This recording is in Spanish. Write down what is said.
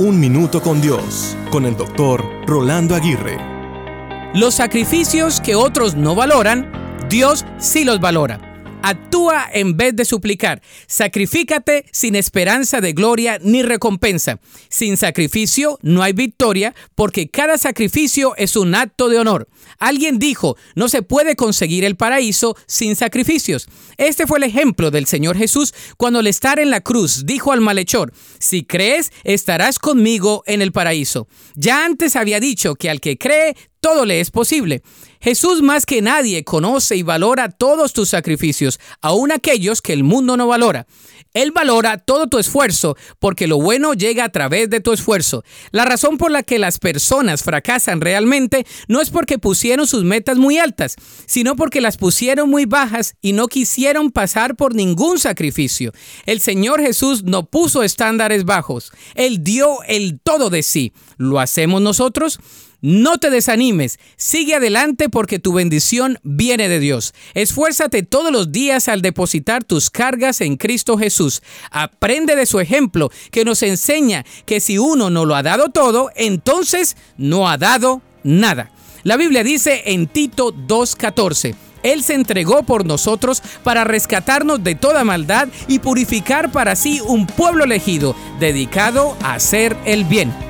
Un Minuto con Dios, con el doctor Rolando Aguirre. Los sacrificios que otros no valoran, Dios sí los valora. Actúa en vez de suplicar. Sacrifícate sin esperanza de gloria ni recompensa. Sin sacrificio no hay victoria porque cada sacrificio es un acto de honor. Alguien dijo, no se puede conseguir el paraíso sin sacrificios. Este fue el ejemplo del Señor Jesús cuando al estar en la cruz dijo al malhechor, si crees, estarás conmigo en el paraíso. Ya antes había dicho que al que cree, todo le es posible. Jesús más que nadie conoce y valora todos tus sacrificios, aun aquellos que el mundo no valora. Él valora todo tu esfuerzo porque lo bueno llega a través de tu esfuerzo. La razón por la que las personas fracasan realmente no es porque pusieron sus metas muy altas, sino porque las pusieron muy bajas y no quisieron pasar por ningún sacrificio. El Señor Jesús no puso estándares bajos, Él dio el todo de sí. ¿Lo hacemos nosotros? No te desanimes, sigue adelante porque tu bendición viene de Dios. Esfuérzate todos los días al depositar tus cargas en Cristo Jesús. Aprende de su ejemplo que nos enseña que si uno no lo ha dado todo, entonces no ha dado nada. La Biblia dice en Tito 2.14, Él se entregó por nosotros para rescatarnos de toda maldad y purificar para sí un pueblo elegido, dedicado a hacer el bien.